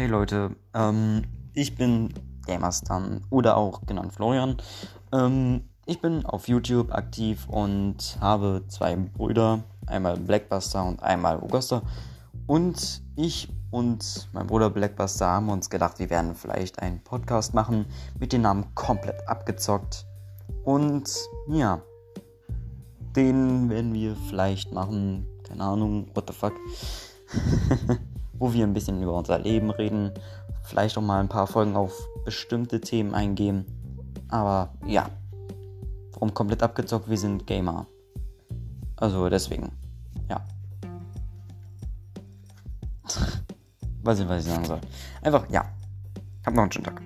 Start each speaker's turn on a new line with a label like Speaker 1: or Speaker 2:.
Speaker 1: Hey Leute, ähm, ich bin Gamerstan oder auch genannt Florian. Ähm, ich bin auf YouTube aktiv und habe zwei Brüder, einmal Blackbuster und einmal Augusta. Und ich und mein Bruder Blackbuster haben uns gedacht, wir werden vielleicht einen Podcast machen mit dem Namen komplett abgezockt. Und ja, den werden wir vielleicht machen. Keine Ahnung, what the fuck. wo wir ein bisschen über unser Leben reden. Vielleicht auch mal ein paar Folgen auf bestimmte Themen eingehen. Aber ja, warum komplett abgezockt? Wir sind Gamer. Also deswegen, ja. Weiß nicht, was ich sagen soll. Einfach, ja. Habt noch einen schönen Tag.